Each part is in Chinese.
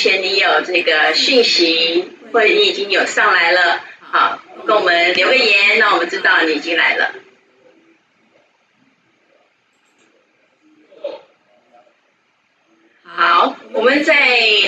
前你有这个讯息，或者你已经有上来了，好，跟我们留个言，让我们知道你已经来了。好，我们在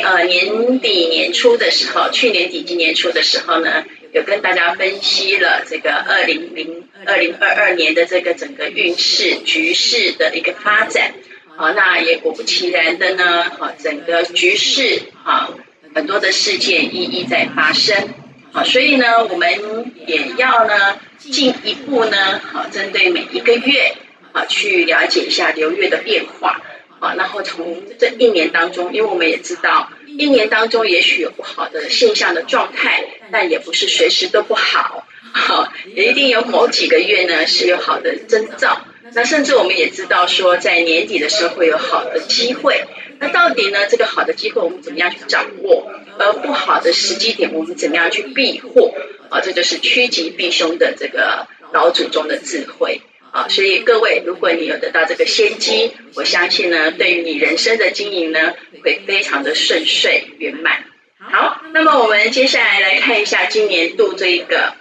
呃年底年初的时候，去年底今年初的时候呢，有跟大家分析了这个二零零二零二二年的这个整个运势局势的一个发展。好，那也果不其然的呢，好，整个局势好，很多的事件一一在发生。好，所以呢，我们也要呢进一步呢，好，针对每一个月啊，去了解一下流月的变化。啊，然后从这一年当中，因为我们也知道，一年当中也许有不好的现象的状态，但也不是随时都不好，好，也一定有某几个月呢是有好的征兆。那甚至我们也知道说，在年底的时候会有好的机会。那到底呢，这个好的机会我们怎么样去掌握？而不好的时机点我们怎么样去避祸？啊，这就是趋吉避凶的这个老祖宗的智慧。啊，所以各位，如果你有得到这个先机，我相信呢，对于你人生的经营呢，会非常的顺遂圆满。好，那么我们接下来来看一下今年度这一个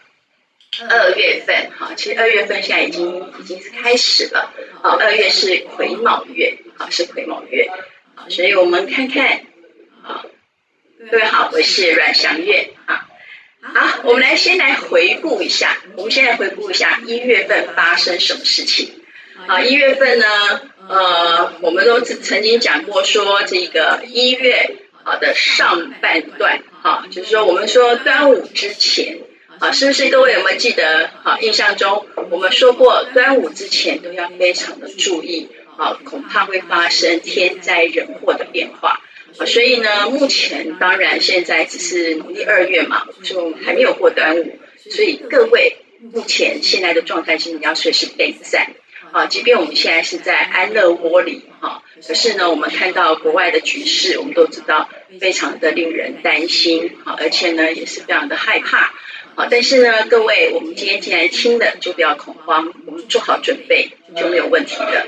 二月份。哈，其实二月份现在已经已经是开始了。啊，二月是癸卯月，啊，是癸卯月。啊，所以我们看看。啊，各位好，我是阮祥月。啊。好，我们来先来回顾一下。我们先来回顾一下一月份发生什么事情。啊，一月份呢，呃，我们都曾经讲过，说这个一月啊的上半段，哈，就是说我们说端午之前，啊，是不是各位有没有记得？啊，印象中我们说过，端午之前都要非常的注意，啊，恐怕会发生天灾人祸的变化。所以呢，目前当然现在只是农历二月嘛，就还没有过端午，所以各位目前现在的状态是你要随时备战啊。即便我们现在是在安乐窝里哈，可是呢，我们看到国外的局势，我们都知道非常的令人担心啊，而且呢也是非常的害怕但是呢，各位，我们今天进来听的就不要恐慌，我们做好准备就没有问题的。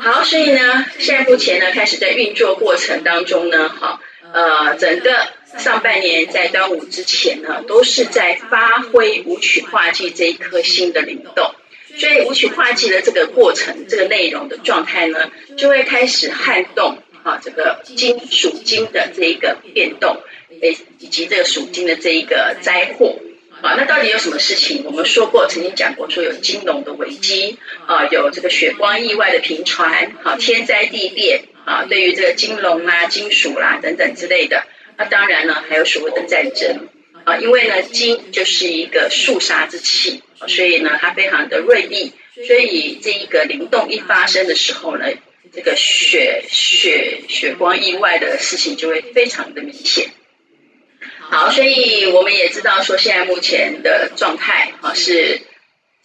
好，所以呢，现在目前呢，开始在运作过程当中呢，好，呃，整个上半年在端午之前呢，都是在发挥舞曲化忌这一颗心的灵动，所以舞曲化忌的这个过程，这个内容的状态呢，就会开始撼动啊，这个金属金的这一个变动，诶，以及这个属金的这一个灾祸。啊，那到底有什么事情？我们说过，曾经讲过，说有金融的危机，啊，有这个血光意外的频传，啊，天灾地变，啊，对于这个金融啦、金属啦等等之类的，那当然呢，还有所谓的战争，啊，因为呢，金就是一个肃杀之气，所以呢，它非常的锐利，所以这一个灵动一发生的时候呢，这个血血血光意外的事情就会非常的明显。好，所以我们也知道说，现在目前的状态啊是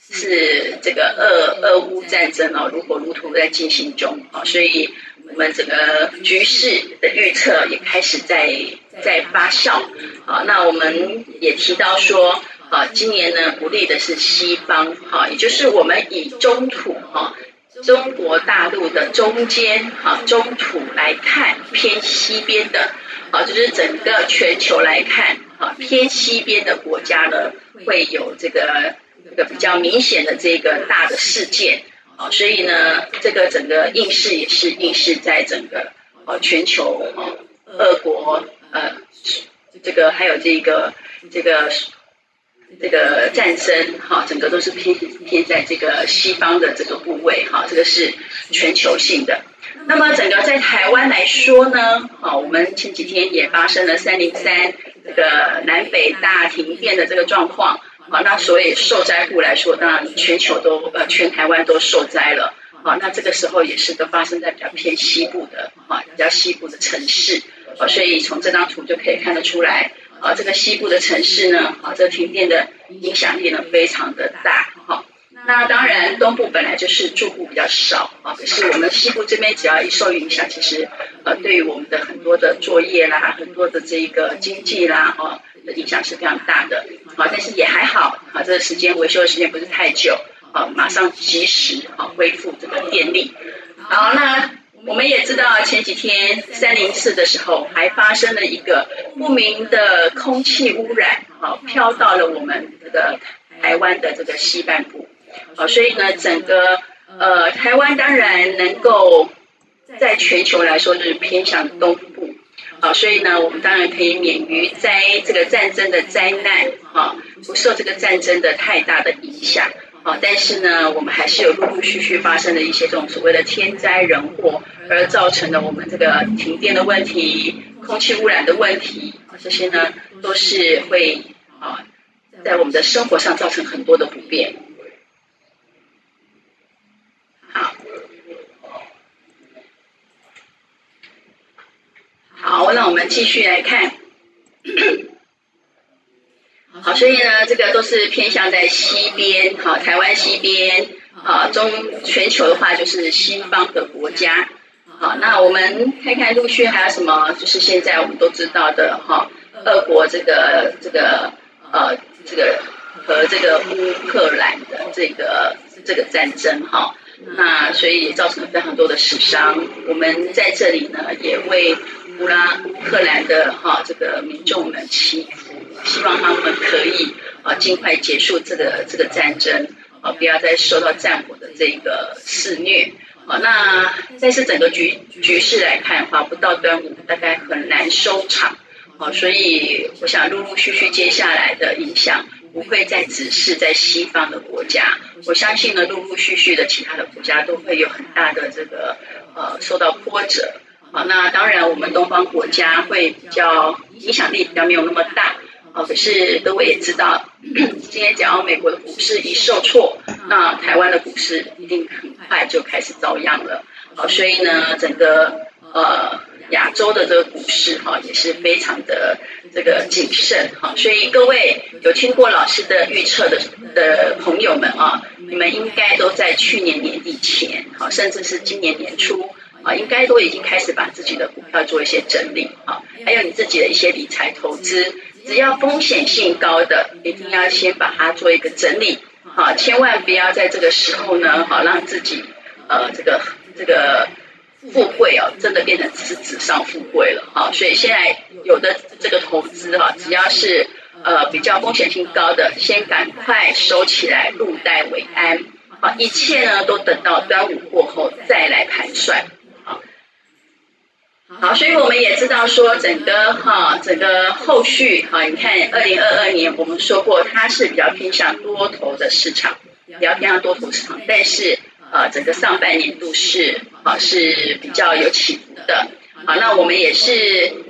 是这个俄俄乌战争哦，如火如荼在进行中啊，所以我们整个局势的预测也开始在在发酵啊。那我们也提到说啊，今年呢不利的是西方哈，也就是我们以中土哈中国大陆的中间哈中土来看偏西边的。好，就是整个全球来看，啊，偏西边的国家呢，会有这个这个比较明显的这个大的事件，啊，所以呢，这个整个应试也是应试在整个呃全球啊，俄国呃，这个还有这个这个这个战争，哈，整个都是偏偏在这个西方的这个部位，哈，这个是全球性的。那么整个在台湾来说呢，啊，我们前几天也发生了三零三这个南北大停电的这个状况，好，那所以受灾户来说，当然全球都呃全台湾都受灾了，好，那这个时候也是都发生在比较偏西部的啊，比较西部的城市，啊，所以从这张图就可以看得出来，啊，这个西部的城市呢，啊，这停电的影响力呢非常的大，哈。那当然，东部本来就是住户比较少啊，可是我们西部这边只要一受影响，其实呃，对于我们的很多的作业啦，很多的这一个经济啦，哦，的影响是非常大的啊。但是也还好啊，这个时间维修的时间不是太久啊，马上及时啊恢复这个电力。好，那我们也知道前几天三零四的时候，还发生了一个不明的空气污染，好飘到了我们这个台湾的这个西半部，好，所以呢，整个呃台湾当然能够在全球来说就是偏向东部，好，所以呢，我们当然可以免于灾这个战争的灾难，啊，不受这个战争的太大的影响。啊，但是呢，我们还是有陆陆续续发生的一些这种所谓的天灾人祸，而造成了我们这个停电的问题、空气污染的问题，这些呢都是会啊，在我们的生活上造成很多的不便。好，好，那我们继续来看。好，所以呢，这个都是偏向在西边，好，台湾西边，好，中全球的话就是西方的国家，好，那我们看看陆续还有什么，就是现在我们都知道的，哈，俄国这个这个呃这个和这个乌克兰的这个这个战争，哈，那所以也造成了非常多的死伤，我们在这里呢也为乌拉乌克兰的哈这个民众们祈福。希望他们可以啊尽快结束这个这个战争啊，不要再受到战火的这个肆虐啊。那但是整个局局势来看的话，不到端午大概很难收场啊。所以我想陆陆续续接下来的影响不会再只是在西方的国家，我相信呢陆陆续续的其他的国家都会有很大的这个呃受到波折好。那当然我们东方国家会比较影响力比较没有那么大。哦，可是各位也知道，今天讲到美国的股市一受挫，那台湾的股市一定很快就开始遭殃了。好，所以呢，整个呃亚洲的这个股市哈也是非常的这个谨慎哈。所以各位有听过老师的预测的的朋友们啊，你们应该都在去年年底前，好，甚至是今年年初啊，应该都已经开始把自己的股票做一些整理啊，还有你自己的一些理财投资。只要风险性高的，一定要先把它做一个整理，好，千万不要在这个时候呢，好让自己呃这个这个富贵哦，真的变成是纸上富贵了，好，所以现在有的这个投资哈，只要是呃比较风险性高的，先赶快收起来，入袋为安，好，一切呢都等到端午过后再来盘算。好，所以我们也知道说，整个哈，整个后续哈，你看二零二二年，我们说过它是比较偏向多头的市场，比较偏向多头市场，但是呃，整个上半年度是啊是比较有起伏的。好，那我们也是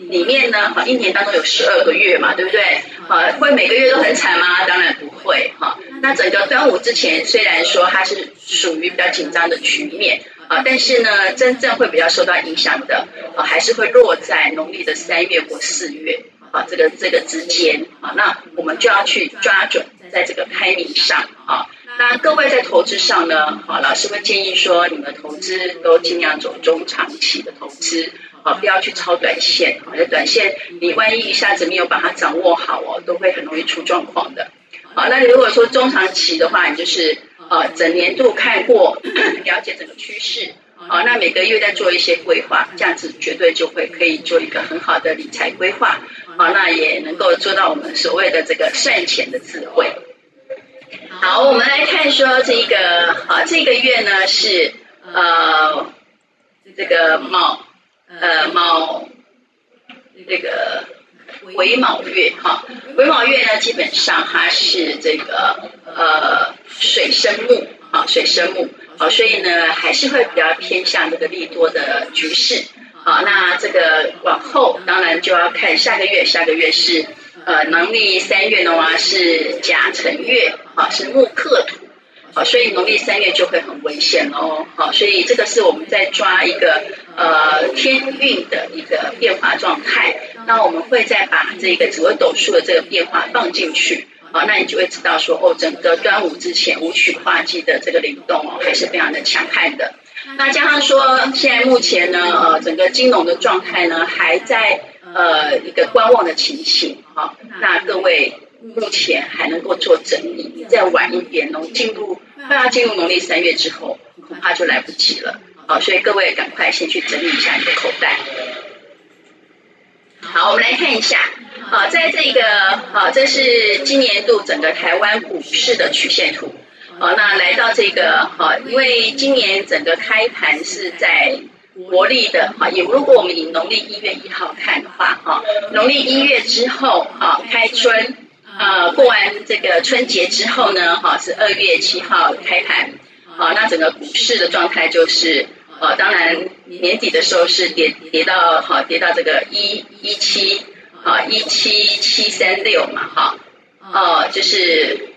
里面呢，哈，一年当中有十二个月嘛，对不对？好，会每个月都很惨吗？当然不会哈。那整个端午之前，虽然说它是属于比较紧张的局面。啊，但是呢，真正会比较受到影响的，啊，还是会落在农历的三月或四月，啊，这个这个之间，啊，那我们就要去抓准在这个 timing 上，啊，那各位在投资上呢，啊，老师会建议说，你们投资都尽量走中长期的投资，啊，不要去超短线，啊，这短线你万一一下子没有把它掌握好哦，都会很容易出状况的，好，那如果说中长期的话，你就是。呃，整年度看过，了解整个趋势，好，那每个月再做一些规划，这样子绝对就会可以做一个很好的理财规划，好，那也能够做到我们所谓的这个算钱的智慧。好，我们来看说这个，好，这个月呢是呃这个卯呃卯这个癸卯月哈，癸卯月呢基本上它是这个呃。水生木，啊，水生木，好，所以呢，还是会比较偏向这个利多的局势，好，那这个往后当然就要看下个月，下个月是呃农历三月的话是甲辰月，啊，是木克土，好，所以农历三月就会很危险哦，好，所以这个是我们在抓一个呃天运的一个变化状态，那我们会再把这个紫微斗数的这个变化放进去。好，那你就会知道说，哦，整个端午之前武曲化忌的这个灵动哦，还是非常的强悍的。那加上说，现在目前呢，呃，整个金融的状态呢，还在呃一个观望的情形。好，那各位目前还能够做整理，再晚一点哦，进入快要进入农历三月之后，恐怕就来不及了。好，所以各位赶快先去整理一下你的口袋。好，我们来看一下，好，在这个好，这是今年度整个台湾股市的曲线图。好，那来到这个好，因为今年整个开盘是在国历的哈，也如果我们以农历一月一号看的话，哈，农历一月之后，哈，开春，呃，过完这个春节之后呢，哈，是二月七号开盘，好，那整个股市的状态就是，呃，当然年底的时候是跌跌到，哈，跌到这个一一七，啊，一七七三六嘛，哈，哦，就是。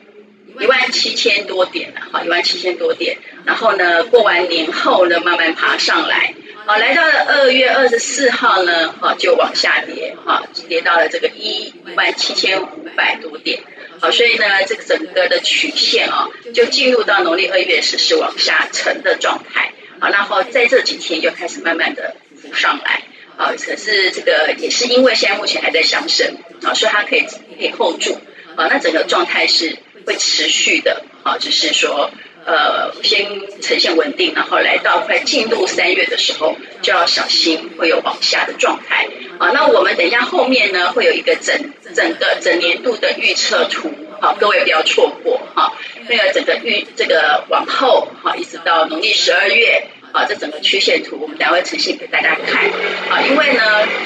一万七千多点了，好，一万七千多点，然后呢，过完年后呢，慢慢爬上来，好，来到了二月二十四号呢，好，就往下跌，好，跌到了这个一万七千五百多点，好，所以呢，这个整个的曲线啊，就进入到农历二月是是往下沉的状态，好，然后在这几天又开始慢慢的浮上来，啊，可是这个也是因为现在目前还在上升，啊，所以它可以可以 hold 住，啊，那整个状态是。会持续的，啊，只是说，呃，先呈现稳定，然后来到快进入三月的时候，就要小心会有往下的状态。啊，那我们等一下后面呢，会有一个整整个整年度的预测图，好，各位不要错过，哈，那个整个预这个往后，哈，一直到农历十二月，好，这整个曲线图我们等下会呈现给大家看，好，因为呢，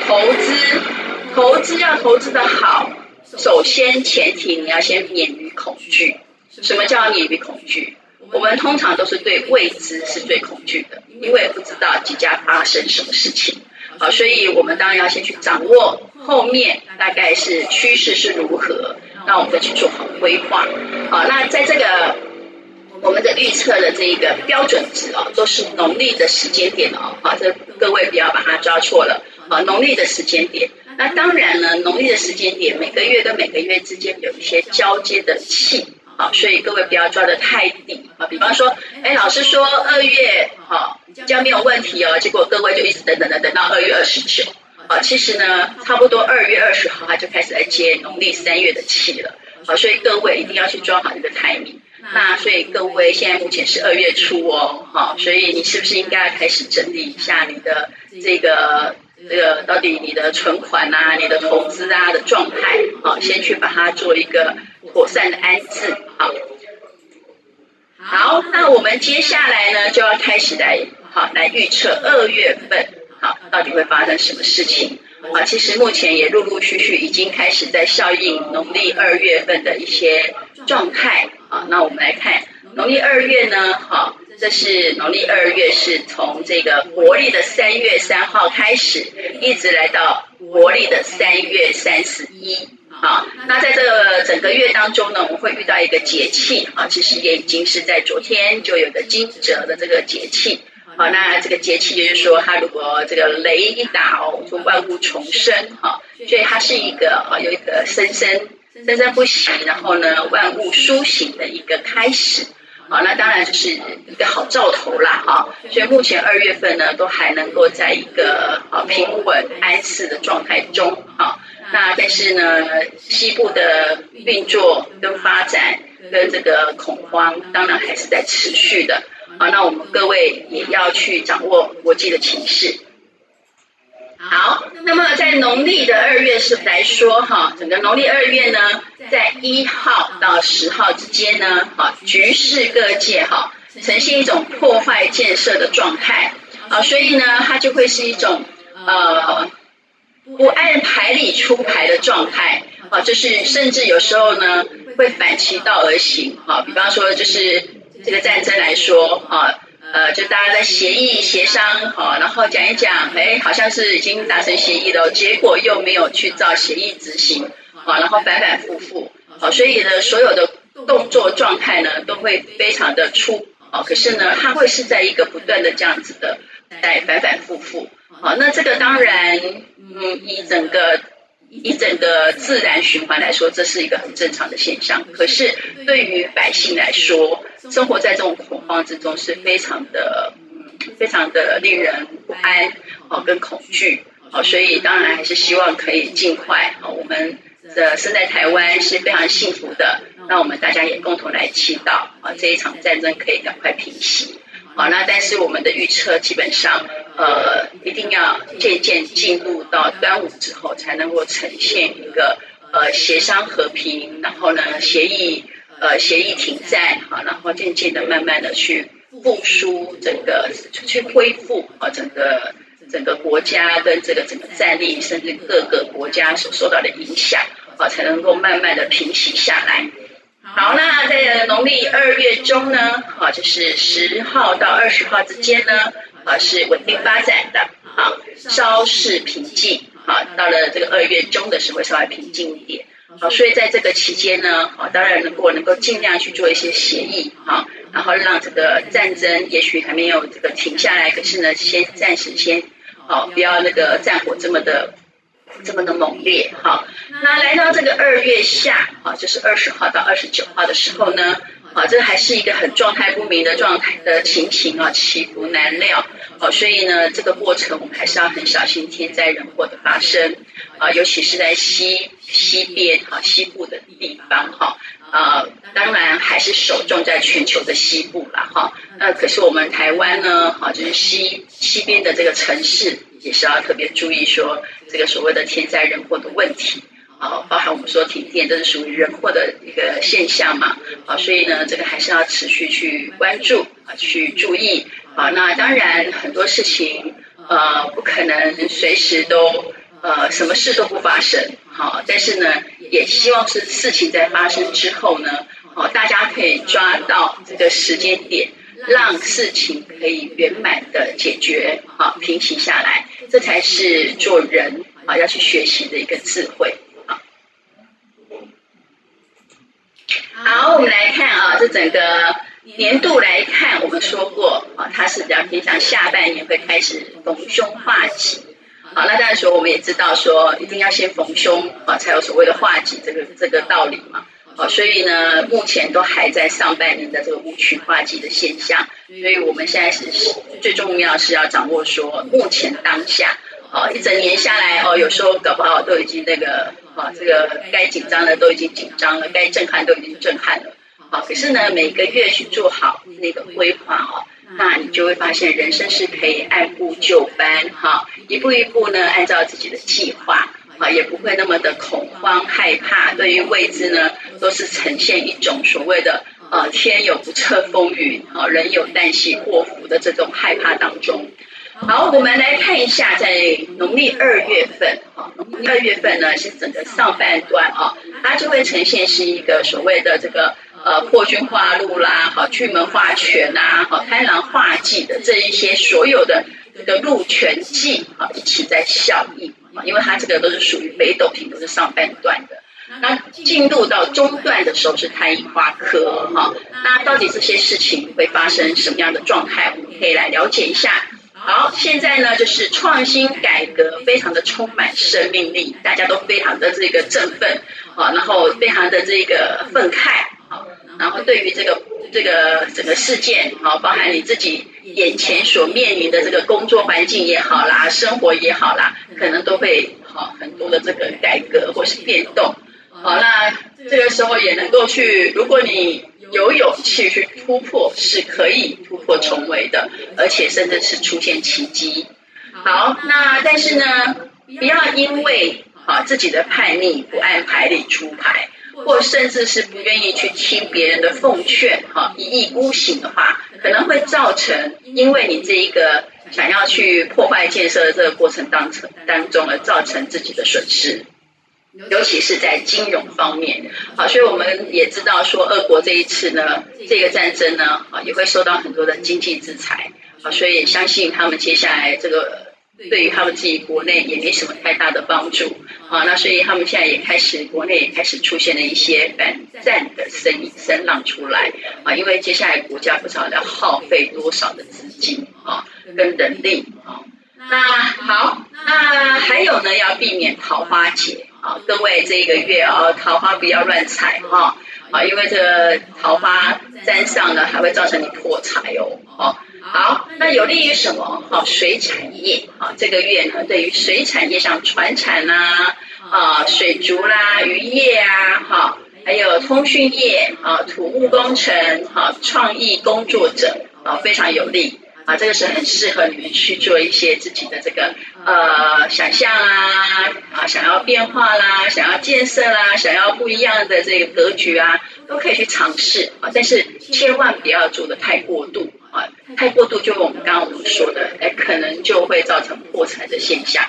投资投资要投资的好。首先，前提你要先免于恐惧。什么叫免于恐惧？我们通常都是对未知是最恐惧的，因为不知道即将发生什么事情。好，所以我们当然要先去掌握后面大概是趋势是如何，那我们再去做好规划。好，那在这个我们的预测的这一个标准值啊，都是农历的时间点哦。好，这各位不要把它抓错了。好，农历的时间点。那当然了，农历的时间点，每个月跟每个月之间有一些交接的气，好，所以各位不要抓得太低啊。比方说，哎，老师说二月好，这样没有问题哦，结果各位就一直等等等等到二月二十九，好，其实呢，差不多二月二十号他就开始来接农历三月的气了，好，所以各位一定要去抓好这个 timing。那所以各位现在目前是二月初哦，好，所以你是不是应该开始整理一下你的这个？这个到底你的存款啊，你的投资啊的状态，好，先去把它做一个妥善的安置，好。好，那我们接下来呢，就要开始来，好，来预测二月份，到底会发生什么事情？啊，其实目前也陆陆续续已经开始在效应农历二月份的一些状态，啊，那我们来看农历二月呢，好。这是农历二月，是从这个国历的三月三号开始，一直来到国历的三月三十一。好，那在这整个月当中呢，我们会遇到一个节气啊，其实也已经是在昨天就有个惊蛰的这个节气。好，那这个节气就是说，它如果这个雷一打哦，就万物重生哈，所以它是一个啊，有一个生生生生不息，然后呢，万物苏醒的一个开始。好，那当然就是一个好兆头啦，哈。所以目前二月份呢，都还能够在一个啊平稳安适的状态中，哈。那但是呢，西部的运作跟发展跟这个恐慌，当然还是在持续的。好，那我们各位也要去掌握国际的情势。好，那么在农历的二月是来说哈，整个农历二月呢，在一号到十号之间呢，哈，局势各界哈，呈现一种破坏建设的状态，啊，所以呢，它就会是一种呃不按牌理出牌的状态，啊，就是甚至有时候呢会反其道而行，哈，比方说就是这个战争来说，哈。呃，就大家在协议协商，好，然后讲一讲，哎，好像是已经达成协议了，结果又没有去照协议执行，好，然后反反复复，好，所以呢，所有的动作状态呢，都会非常的粗，啊，可是呢，它会是在一个不断的这样子的在反反复复，好，那这个当然，嗯，以整个。以整个自然循环来说，这是一个很正常的现象。可是对于百姓来说，生活在这种恐慌之中是非常的、非常的令人不安哦，跟恐惧哦。所以当然还是希望可以尽快哦。我们的生在台湾是非常幸福的，那我们大家也共同来祈祷啊，这一场战争可以赶快平息。好，那但是我们的预测基本上，呃，一定要渐渐进入到端午之后，才能够呈现一个呃协商和平，然后呢协议呃协议停战，好，然后渐渐的慢慢的去复苏整个去恢复啊整个整个国家跟这个整个战力，甚至各个国家所受到的影响，啊，才能够慢慢的平息下来。好，那在农历二月中呢，啊，就是十号到二十号之间呢，啊，是稳定发展的，啊，稍事平静，啊，到了这个二月中的时候稍微平静一点，好，所以在这个期间呢，好，当然能够能够尽量去做一些协议，啊，然后让这个战争也许还没有这个停下来，可是呢，先暂时先，好，不要那个战火这么的。这么的猛烈，好，那来到这个二月下，啊，就是二十号到二十九号的时候呢，啊，这还是一个很状态不明的状态的情形啊，起伏难料，啊，所以呢，这个过程我们还是要很小心天灾人祸的发生，啊，尤其是在西西边哈西部的地方哈，啊，当然还是首重在全球的西部了哈，那可是我们台湾呢，哈，就是西西边的这个城市。也是要特别注意说这个所谓的天灾人祸的问题，好，包含我们说停电，这是属于人祸的一个现象嘛，好，所以呢，这个还是要持续去关注啊，去注意啊。那当然很多事情呃不可能随时都呃什么事都不发生，好，但是呢，也希望是事情在发生之后呢，哦，大家可以抓到这个时间点。让事情可以圆满的解决，好，平息下来，这才是做人啊要去学习的一个智慧啊。好，我们来看啊，这整个年度来看，我们说过啊，它是比较偏向下半年会开始逢凶化吉。好，那当然说我们也知道说，一定要先逢凶啊，才有所谓的化吉这个这个道理嘛。好，所以呢，目前都还在上半年的这个五曲化忌的现象，所以我们现在是最重要是要掌握说，目前当下，哦，一整年下来，哦，有时候搞不好都已经那个，啊，这个该紧张的都已经紧张了，该震撼都已经震撼了，好，可是呢，每个月去做好那个规划哦，那你就会发现人生是可以按部就班，哈，一步一步呢，按照自己的计划。啊，也不会那么的恐慌害怕，对于未知呢，都是呈现一种所谓的呃天有不测风云，啊人有旦夕祸福的这种害怕当中。好，我们来看一下，在农历二月份，啊农历二月份呢是整个上半段啊，它就会呈现是一个所谓的这个呃破军化禄啦，好巨门化权呐，好贪狼化忌的这一些所有的这个禄权忌啊一起在效应。啊因为它这个都是属于北斗星，都是上半段的。那进入到中段的时候是太阴化科哈。那到底这些事情会发生什么样的状态？我们可以来了解一下。好，现在呢就是创新改革，非常的充满生命力，大家都非常的这个振奋啊，然后非常的这个愤慨啊，然后对于这个这个整个事件啊，包含你自己。眼前所面临的这个工作环境也好啦，生活也好啦，可能都会好很多的这个改革或是变动。好，那这个时候也能够去，如果你有勇气去突破，是可以突破重围的，而且甚至是出现奇迹。好，那但是呢，不要因为啊自己的叛逆不按牌理出牌。或甚至是不愿意去听别人的奉劝，哈，一意孤行的话，可能会造成因为你这一个想要去破坏建设的这个过程当中当中而造成自己的损失，尤其是在金融方面，好，所以我们也知道说，俄国这一次呢，这个战争呢，啊，也会受到很多的经济制裁，啊，所以也相信他们接下来这个。对于他们自己国内也没什么太大的帮助啊，那所以他们现在也开始国内也开始出现了一些反战的声音声浪出来啊，因为接下来国家不知道要耗费多少的资金啊跟人力啊。那好，那还有呢，要避免桃花劫啊，各位这一个月啊，桃花不要乱采哈啊，因为这桃花沾上了还会造成你破财哦啊。好，那有利于什么？好，水产业啊，这个月呢，对于水产业像船产啦、啊水族啦、渔业啊，哈，还有通讯业啊、土木工程、哈创意工作者啊，非常有利啊，这个是很适合你们去做一些自己的这个呃想象啊啊，想要变化啦，想要建设啦，想要不一样的这个格局啊，都可以去尝试啊，但是千万不要做的太过度啊，太过度就我们刚刚我们说的，哎，可能就会造成破产的现象。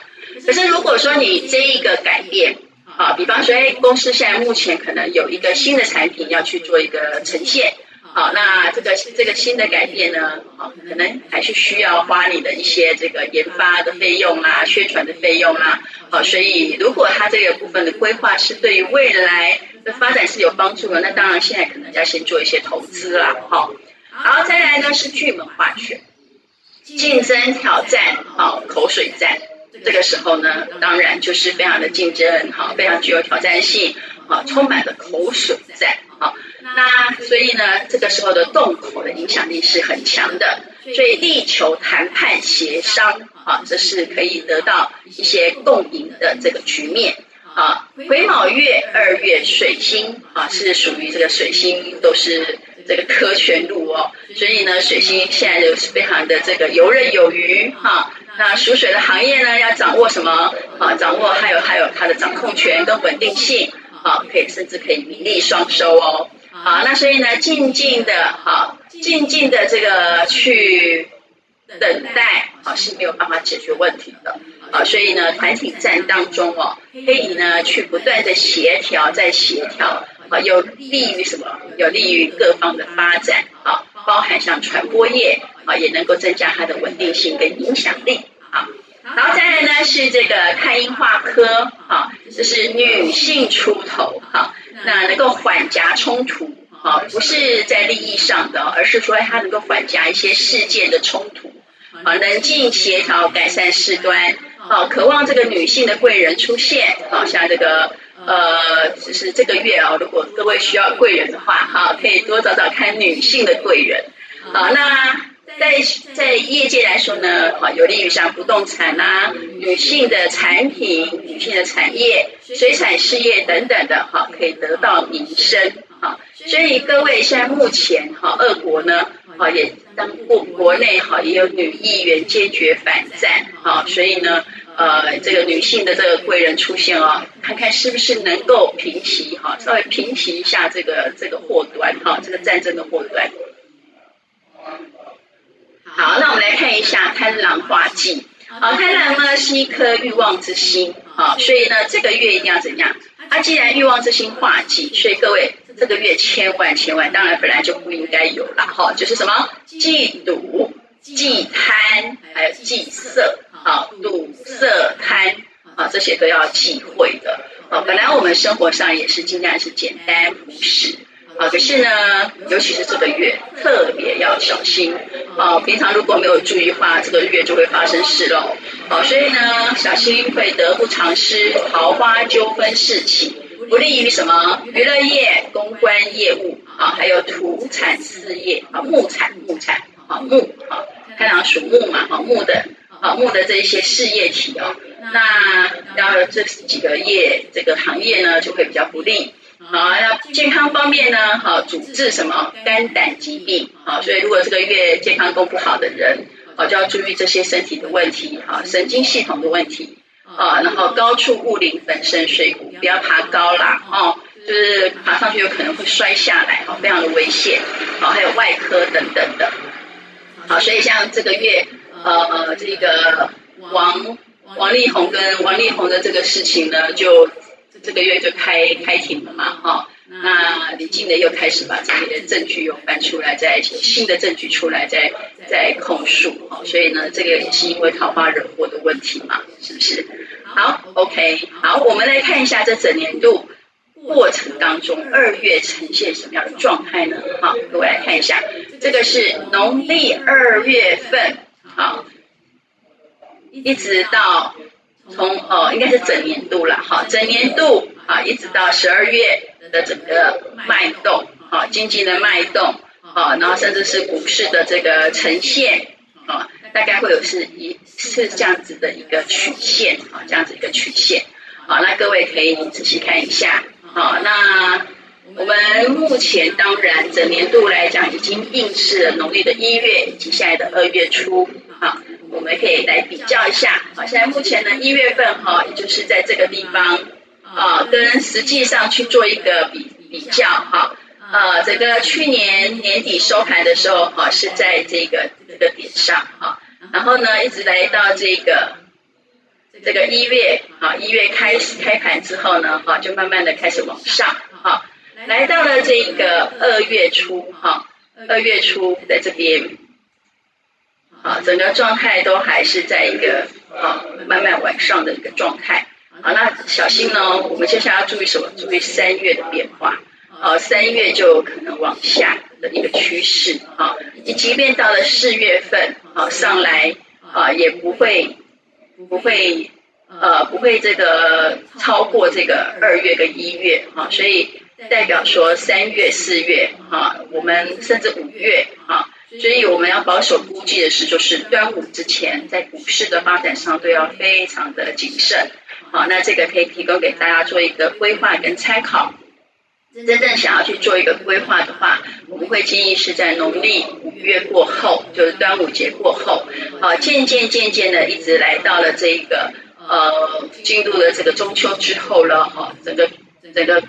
可是如果说你这一个改变，啊，比方说，哎，公司现在目前可能有一个新的产品要去做一个呈现，好，那这个这个新的改变呢，好，可能还是需要花你的一些这个研发的费用啊，宣传的费用啊，好，所以如果它这个部分的规划是对于未来的发展是有帮助的，那当然现在可能要先做一些投资啦，好，好，再来呢是巨门化权，竞争挑战，好，口水战。这个时候呢，当然就是非常的竞争，哈，非常具有挑战性，好，充满了口水战，那所以呢，这个时候的动口的影响力是很强的，所以力求谈判协商，啊，这是可以得到一些共赢的这个局面，啊，癸卯月二月水星，啊，是属于这个水星都是这个科权路哦，所以呢，水星现在就是非常的这个游刃有余，哈。那属水的行业呢，要掌握什么？啊，掌握还有还有它的掌控权跟稳定性，啊，可以甚至可以名利双收哦。好，那所以呢，静静的，好，静静的这个去等待，啊，是没有办法解决问题的。啊，所以呢，团体战当中哦，可以呢去不断的协调，再协调，啊，有利于什么？有利于各方的发展，啊，包含像传播业。啊，也能够增加它的稳定性跟影响力啊。然后再来呢是这个太阴化科，啊，这是女性出头，哈、那能够缓颊冲突，啊，不是在利益上的，而是说它能够缓颊一些事件的冲突，啊，冷静协调改善事端，啊，渴望这个女性的贵人出现，啊，像这个呃，就是这个月啊，如果各位需要贵人的话，哈、啊，可以多找找看女性的贵人，好，那。在在业界来说呢，好，有利于像不动产啊、女性的产品、女性的产业、水产事业等等的，哈，可以得到名声，哈。所以各位现在目前，哈，俄国呢，哈，也当过国内，哈，也有女议员坚决反战，哈。所以呢，呃，这个女性的这个贵人出现哦，看看是不是能够平息，哈，稍微平息一下这个这个祸端，哈，这个战争的祸端。好，那我们来看一下贪狼化忌。好，贪狼呢是一颗欲望之心，好，所以呢这个月一定要怎样？啊既然欲望之心化忌，所以各位这个月千万千万，当然本来就不应该有了，哈，就是什么忌赌、忌贪，还有忌色，好，赌色贪，啊，这些都要忌讳的。好，本来我们生活上也是尽量是简单朴实。啊，可是呢，尤其是这个月特别要小心。啊，平常如果没有注意的话，这个月就会发生事喽。好，所以呢，小心会得不偿失，桃花纠纷事起，不利于什么娱乐业、公关业务啊，还有土产事业啊，木产木产啊木啊，太阳属木嘛，啊木的啊木的这一些事业体哦，那要这几个业这个行业呢，就会比较不利。好，那健康方面呢？好，主治什么肝胆疾病？好，所以如果这个月健康都不好的人，好就要注意这些身体的问题，好，神经系统的问题，啊，然后高处误临粉身碎骨，不要爬高啦，哦，就是爬上去有可能会摔下来，哦，非常的危险，好，还有外科等等的，好，所以像这个月，呃，这个王王力宏跟王力宏的这个事情呢，就。这个月就开开庭了嘛，哈、哦，那李静呢又开始把这些证据又翻出来，再新的证据出来，再再控诉，哈、哦，所以呢，这个也是因为桃花惹祸的问题嘛，是不是？好，OK，好，我们来看一下这整年度过程当中，二月呈现什么样的状态呢？好、哦，各位来看一下，这个是农历二月份，好，一直到。从哦，应该是整年度了，哈，整年度啊，一直到十二月的整个脉动，啊，经济的脉动，啊，然后甚至是股市的这个呈现，啊，大概会有是一是这样子的一个曲线，啊，这样子一个曲线，好，那各位可以仔细看一下，好，那我们目前当然整年度来讲，已经应试了农历的一月以及现在的二月初，好，我们可以来比较一下。好，现在目前呢，一月份哈，也就是在这个地方啊，跟实际上去做一个比比较哈。呃，整个去年年底收盘的时候哈，是在这个这个点上哈，然后呢，一直来到这个这个一月啊，一月开始开盘之后呢，哈，就慢慢的开始往上哈。来到了这个二月初，哈，二月初在这边，啊，整个状态都还是在一个啊慢慢往上的一个状态。好，那小心呢，我们接下来要注意什么？注意三月的变化。啊，三月就可能往下的一个趋势。啊，你即便到了四月份，啊，上来啊也不会不会呃不会这个超过这个二月跟一月。啊，所以。代表说三月、四月，哈，我们甚至五月，哈，所以我们要保守估计的是，就是端午之前，在股市的发展上都要非常的谨慎，好，那这个可以提供给大家做一个规划跟参考。真正想要去做一个规划的话，我们会建议是在农历五月过后，就是端午节过后，好，渐渐渐渐的一直来到了这个呃，进入了这个中秋之后了，哈，整个整个。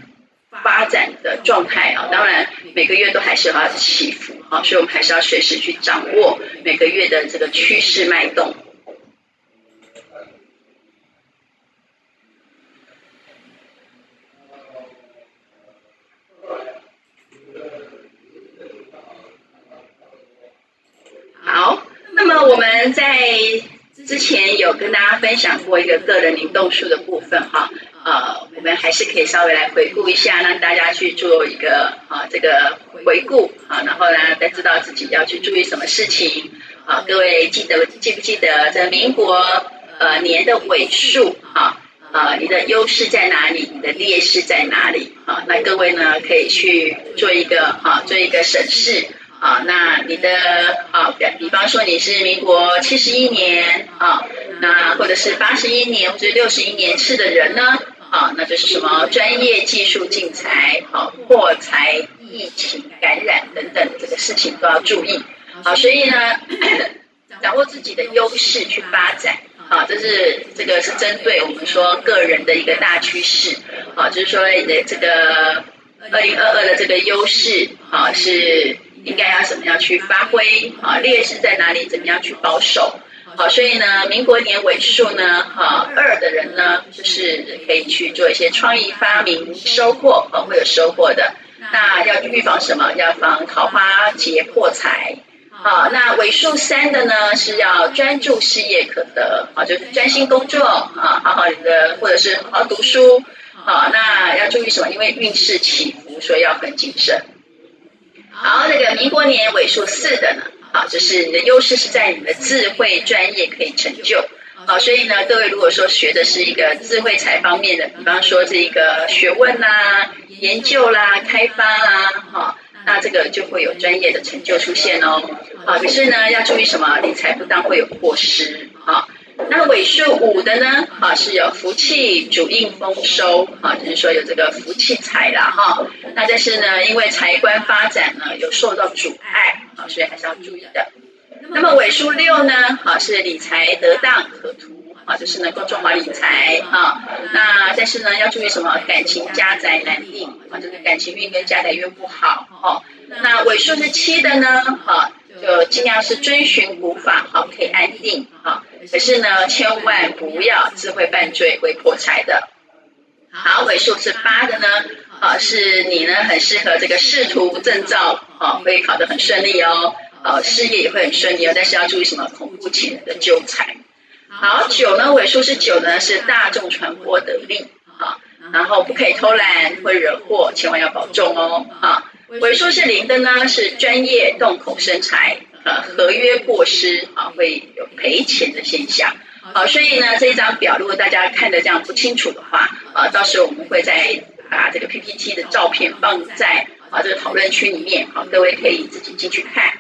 发展的状态啊，当然每个月都还是要起伏哈，所以我们还是要随时去掌握每个月的这个趋势脉动。好，那么我们在之前有跟大家分享过一个个人灵动数的部分哈。呃，我们还是可以稍微来回顾一下，让大家去做一个啊这个回顾啊，然后呢，再知道自己要去注意什么事情啊。各位记得记不记得这民国呃年的尾数啊？啊，你的优势在哪里？你的劣势在哪里？啊，那各位呢可以去做一个啊做一个审视啊。那你的啊，比比方说你是民国七十一年啊，那或者是八十一年或者六十一年次的人呢？好，那就是什么专业技术竞才，好破财、疫情感染等等，这个事情都要注意。好，所以呢，掌握自己的优势去发展。好，这是这个是针对我们说个人的一个大趋势。好，就是说你的这个二零二二的这个优势，好是应该要怎么样去发挥？好，劣势在哪里？怎么样去保守？好，所以呢，民国年尾数呢，哈二的人呢，就是可以去做一些创意发明，收获，哦，会有收获的。那要预防什么？要防桃花劫破财。好，那尾数三的呢，是要专注事业可得，啊，就是专心工作，啊，好好的，或者是好好读书。好，那要注意什么？因为运势起伏，所以要很谨慎。好，那个民国年尾数四的呢？好，就是你的优势是在你的智慧专业可以成就。好，所以呢，各位如果说学的是一个智慧财方面的，比方说这一个学问啦、研究啦、开发啦，哈，那这个就会有专业的成就出现哦。好，可是呢，要注意什么？理财不当会有过失。好，那尾数五的呢？啊，是有福气主应丰收。啊，就是说有这个福气财啦。哈，那但是呢，因为财官发展呢，有受到阻碍。啊，所以还是要注意的。那么尾数六呢？啊，是理财得当可图，啊，就是能够做好理财啊。那但是呢，要注意什么？感情家宅难定，啊，这个感情运跟家宅运不好。哦，那尾数是七的呢？好，就尽量是遵循古法，好，可以安定。哈，可是呢，千万不要智慧犯罪会破财的。好，尾数是八的呢？啊，是你呢，很适合这个仕途证照，啊，会考得很顺利哦，啊，事业也会很顺利哦，但是要注意什么？恐怖情人的纠缠。好，九呢，尾数是九呢，是大众传播得力，啊，然后不可以偷懒，会惹祸，千万要保重哦，啊，尾数是零的呢，是专业动口生财，呃，合约过失，啊，会有赔钱的现象。好，所以呢，这一张表如果大家看的这样不清楚的话，啊，到时候我们会再。把这个 PPT 的照片放在啊这个讨论区里面，好，各位可以自己进去看。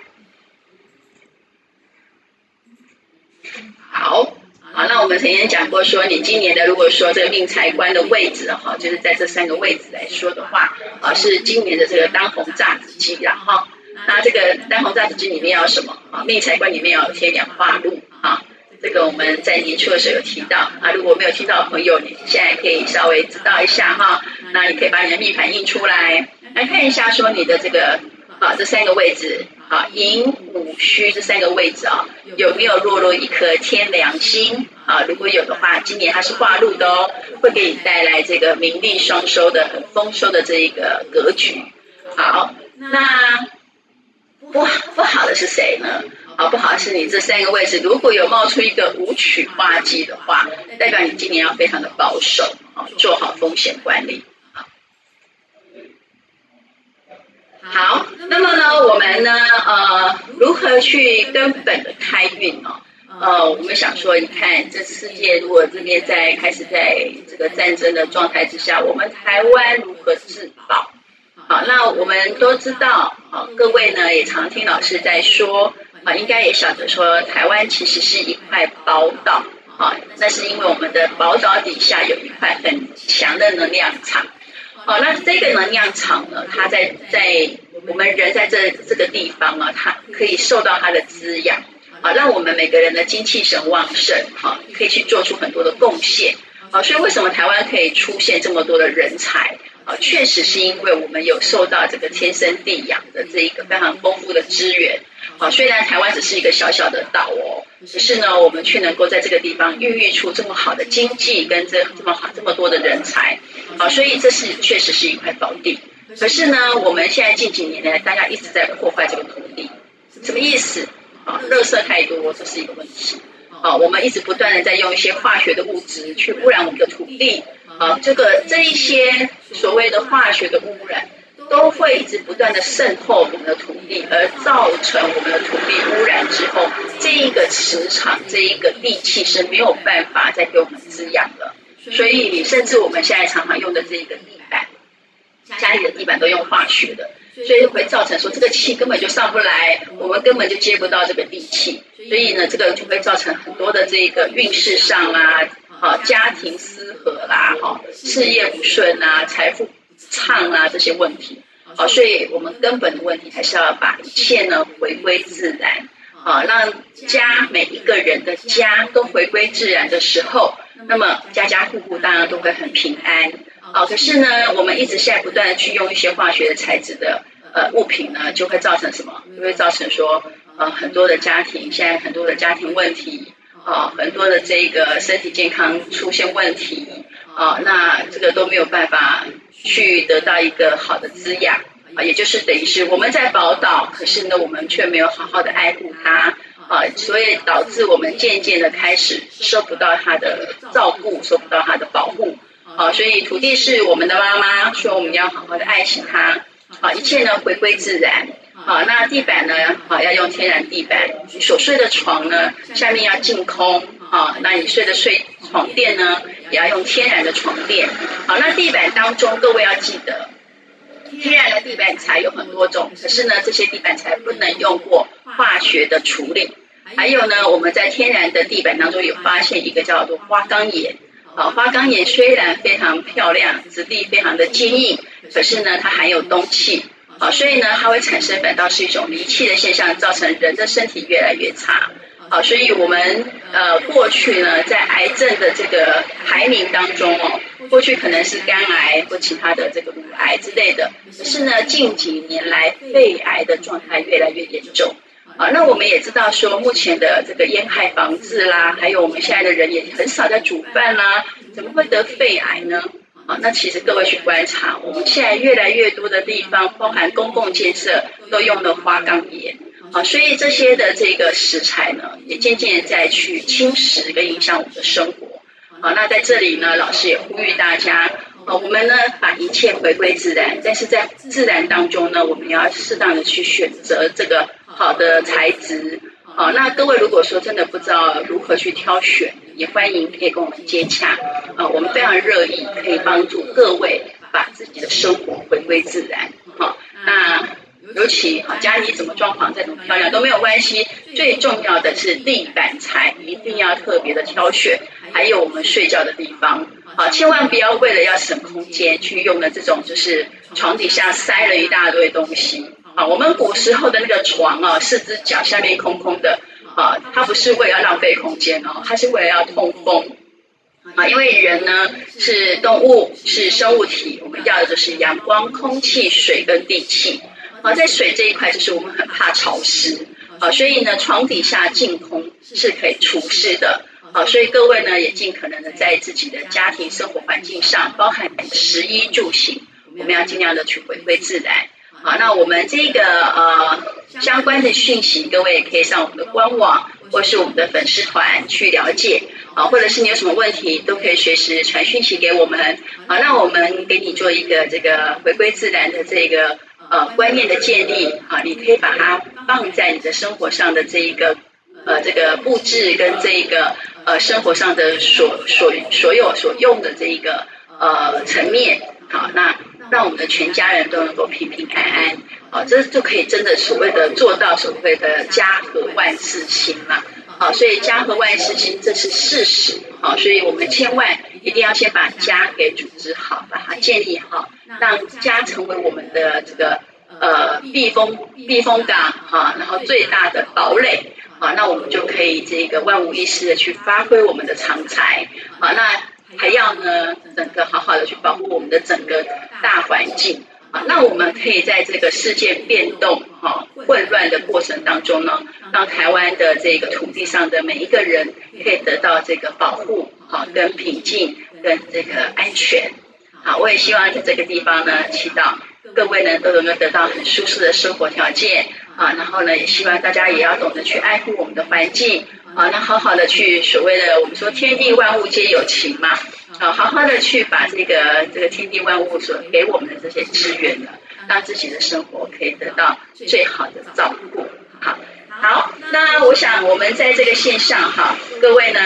好，好，那我我们曾经讲过说，你今年的如果说这个命财官的位置哈，就是在这三个位置来说的话，啊，是今年的这个当红炸子鸡，然后那这个当红炸子鸡里面要什么？啊？命财官里面要有天梁化禄啊，这个我们在年初的时候有提到啊，如果没有听到的朋友，你现在可以稍微知道一下哈，那你可以把你的命盘印出来，来看一下说你的这个啊这三个位置。啊，寅午戌这三个位置啊，有没有落入一颗天梁星啊？如果有的话，今年它是化禄的哦，会给你带来这个名利双收的很丰收的这一个格局。好，那不不好的是谁呢？啊，不好是你这三个位置如果有冒出一个武曲化忌的话，代表你今年要非常的保守啊，做好风险管理。好，那么呢，我们呢，呃，如何去根本的开运呢？呃，我们想说，你看，这世界如果这边在开始在这个战争的状态之下，我们台湾如何自保？好，那我们都知道，啊，各位呢也常听老师在说，啊，应该也晓得说，台湾其实是一块宝岛，啊，那是因为我们的宝岛底下有一块很强的能量场。哦，那这个能量场呢，它在在我们人在这这个地方啊，它可以受到它的滋养，啊，让我们每个人的精气神旺盛，哈，可以去做出很多的贡献，啊，所以为什么台湾可以出现这么多的人才？啊，确实是因为我们有受到这个天生地养的这一个非常丰富的资源。好，虽然台湾只是一个小小的岛哦，可是呢，我们却能够在这个地方孕育出这么好的经济跟这这么好这么多的人才。好，所以这是确实是一块宝地。可是呢，我们现在近几年来，大家一直在破坏这个土地，什么意思？啊，垃圾太多，这是一个问题。啊，我们一直不断的在用一些化学的物质去污染我们的土地。啊，这个这一些所谓的化学的污染。都会一直不断的渗透我们的土地，而造成我们的土地污染之后，这一个磁场，这一个地气是没有办法再给我们滋养了。所以，甚至我们现在常常用的这一个地板，家里的地板都用化学的，所以会造成说这个气根本就上不来，我们根本就接不到这个地气，所以呢，这个就会造成很多的这个运势上啊，好家庭失和啦，好事业不顺啊，财富。唱啊这些问题，好，所以我们根本的问题还是要把一切呢回归自然，好，让家每一个人的家都回归自然的时候，那么家家户户当然都会很平安，好，可是呢，我们一直现在不断的去用一些化学的材质的呃物品呢，就会造成什么？就会造成说呃很多的家庭现在很多的家庭问题，啊，很多的这个身体健康出现问题，啊，那这个都没有办法。去得到一个好的滋养啊，也就是等于是我们在宝岛，可是呢，我们却没有好好的爱护它啊，所以导致我们渐渐的开始受不到它的照顾，受不到它的保护啊，所以土地是我们的妈妈，说我们要好好的爱惜它啊，一切呢回归自然。啊，那地板呢啊要用天然地板，你所睡的床呢下面要净空。啊，那你睡的睡床垫呢？也要用天然的床垫，好，那地板当中各位要记得，天然的地板材有很多种，可是呢，这些地板材不能用过化学的处理。还有呢，我们在天然的地板当中有发现一个叫做花岗岩，好，花岗岩虽然非常漂亮，质地非常的坚硬，可是呢，它含有氡气，好，所以呢，它会产生反倒是一种离气的现象，造成人的身体越来越差。好，所以我们呃过去呢，在癌症的这个排名当中哦，过去可能是肝癌或其他的这个乳癌之类的，可是呢，近几年来肺癌的状态越来越严重。啊，那我们也知道说，目前的这个烟害防治啦，还有我们现在的人也很少在煮饭啦，怎么会得肺癌呢？啊，那其实各位去观察，我们现在越来越多的地方，包含公共建设，都用了花岗岩。好，所以这些的这个食材呢，也渐渐在去侵蚀跟影响我们的生活。好，那在这里呢，老师也呼吁大家，我们呢把一切回归自然，但是在自然当中呢，我们要适当的去选择这个好的材质。好，那各位如果说真的不知道如何去挑选，也欢迎可以跟我们接洽。呃，我们非常乐意可以帮助各位把自己的生活回归自然。好，那。尤其啊，家里怎么装潢再怎么漂亮都没有关系，最重要的是地板材一定要特别的挑选，还有我们睡觉的地方，啊，千万不要为了要省空间去用了这种就是床底下塞了一大堆东西，啊，我们古时候的那个床啊，四只脚下面空空的，啊，它不是为了浪费空间哦，它是为了要通风，啊，因为人呢是动物，是生物体，我们要的就是阳光、空气、水跟地气，啊，在水这一块就是我们很怕潮湿。好，所以呢，床底下净空是可以除湿的。好，所以各位呢，也尽可能的在自己的家庭生活环境上，包含食衣住行，我们要尽量的去回归自然。好，那我们这个呃相关的讯息，各位也可以上我们的官网或是我们的粉丝团去了解。啊，或者是你有什么问题，都可以随时传讯息给我们。好，那我们给你做一个这个回归自然的这个。呃，观念的建立啊，你可以把它放在你的生活上的这一个呃这个布置跟这一个呃生活上的所所所有所用的这一个呃层面，好，那让我们的全家人都能够平平安安，好，这就可以真的所谓的做到所谓的家和万事兴了，好，所以家和万事兴这是事实，好，所以我们千万一定要先把家给组织好，把它建立好。让家成为我们的这个呃避风避风港哈，然后最大的堡垒啊，那我们就可以这个万无一失的去发挥我们的长才啊，那还要呢整个好好的去保护我们的整个大环境啊，那我们可以在这个世界变动哈混乱的过程当中呢，让台湾的这个土地上的每一个人可以得到这个保护好跟平静跟这个安全。好，我也希望在这个地方呢，祈祷各位呢都能够得到很舒适的生活条件啊，然后呢，也希望大家也要懂得去爱护我们的环境啊，那好好的去所谓的我们说天地万物皆有情嘛，啊，好好的去把这个这个天地万物所给我们的这些资源呢，让自己的生活可以得到最好的照顾。好，好，那我想我们在这个线上哈，各位呢。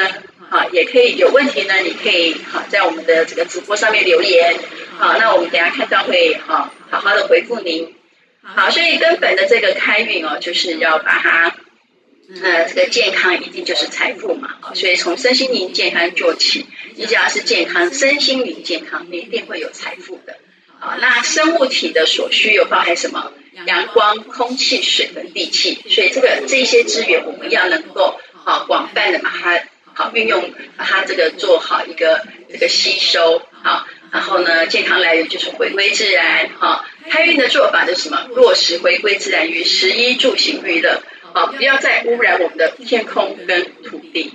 好，也可以有问题呢，你可以好在我们的这个直播上面留言。好，那我们等下看到会好好好的回复您。好，所以根本的这个开运哦，就是要把它呃这个健康一定就是财富嘛。所以从身心灵健康做起，你只要是健康，身心灵健康，你一定会有财富的。好，那生物体的所需有包含什么？阳光、空气、水和地气。所以这个这些资源我们要能够好广泛的把它。好，运用把它这个做好一个这个吸收，好，然后呢，健康来源就是回归自然，哈，开运的做法就是什么？落实回归自然与食衣住行娱乐，好，不要再污染我们的天空跟土地。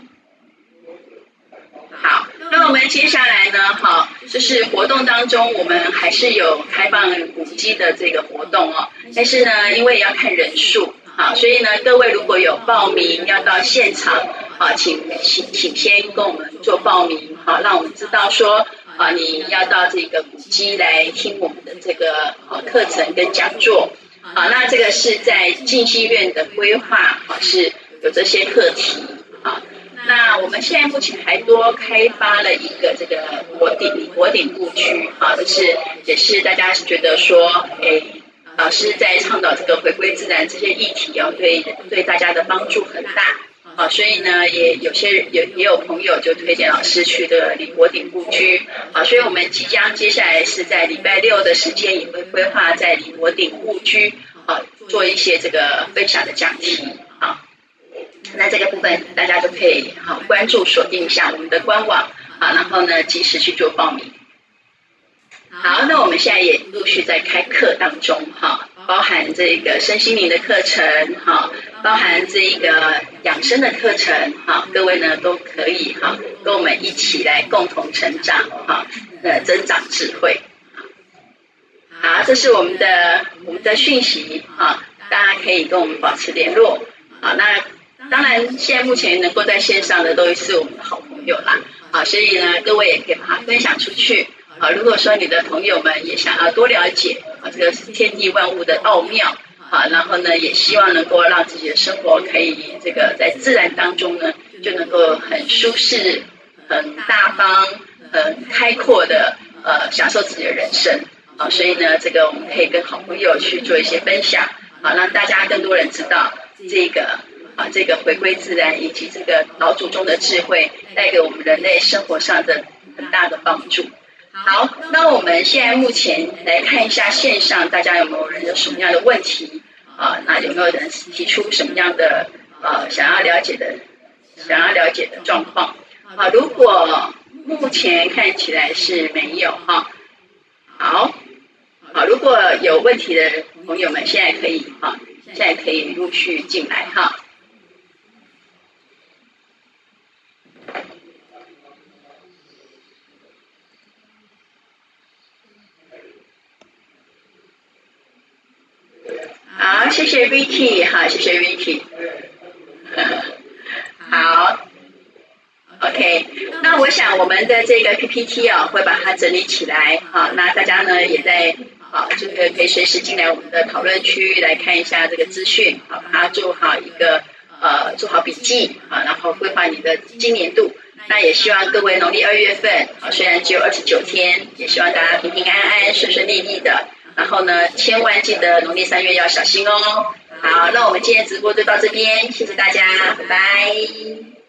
好，那我们接下来呢，好，就是活动当中我们还是有开放古迹的这个活动哦，但是呢，因为要看人数。好，所以呢，各位如果有报名要到现场，好，请请请先跟我们做报名，好，让我们知道说，啊，你要到这个古迹来听我们的这个啊课程跟讲座，啊，那这个是在静心院的规划，啊，是有这些课题，啊，那我们现在目前还多开发了一个这个国顶国顶故居，啊，就是也是大家觉得说，哎。老师在倡导这个回归自然这些议题哦，对对大家的帮助很大，好，所以呢，也有些有也有朋友就推荐老师去的李国鼎故居，好，所以我们即将接下来是在礼拜六的时间也会规划在李国鼎故居，好，做一些这个分享的讲题，好，那这个部分大家就可以好关注锁定一下我们的官网，好，然后呢及时去做报名。好，那我们现在也陆续在开课当中，哈，包含这个身心灵的课程，哈，包含这一个养生的课程，哈，各位呢都可以哈，跟我们一起来共同成长，哈，呃，增长智慧。好，这是我们的我们的讯息，哈，大家可以跟我们保持联络。好，那当然现在目前能够在线上的都是我们的好朋友啦，好，所以呢，各位也可以把它分享出去。啊，如果说你的朋友们也想要多了解啊，这个天地万物的奥妙啊，然后呢，也希望能够让自己的生活可以这个在自然当中呢，就能够很舒适、很大方、很开阔的呃享受自己的人生啊，所以呢，这个我们可以跟好朋友去做一些分享啊，让大家更多人知道这个啊，这个回归自然以及这个老祖宗的智慧，带给我们人类生活上的很大的帮助。好，那我们现在目前来看一下线上，大家有没有人有什么样的问题啊？那有没有人提出什么样的呃想要了解的、想要了解的状况？啊，如果目前看起来是没有哈。好，好，如果有问题的朋友们，现在可以哈，现在可以陆续进来哈。好，谢谢 Vicky，好，谢谢 Vicky。好，OK，那我想我们的这个 PPT 啊，会把它整理起来，好，那大家呢也在，好，这个可以随时进来我们的讨论区来看一下这个资讯，好，把它做好一个呃做好笔记，好，然后规划你的今年度。那也希望各位农历二月份，啊，虽然只有二十九天，也希望大家平平安安、顺顺利利的。然后呢，千万记得农历三月要小心哦。好，那我们今天直播就到这边，谢谢大家，拜拜。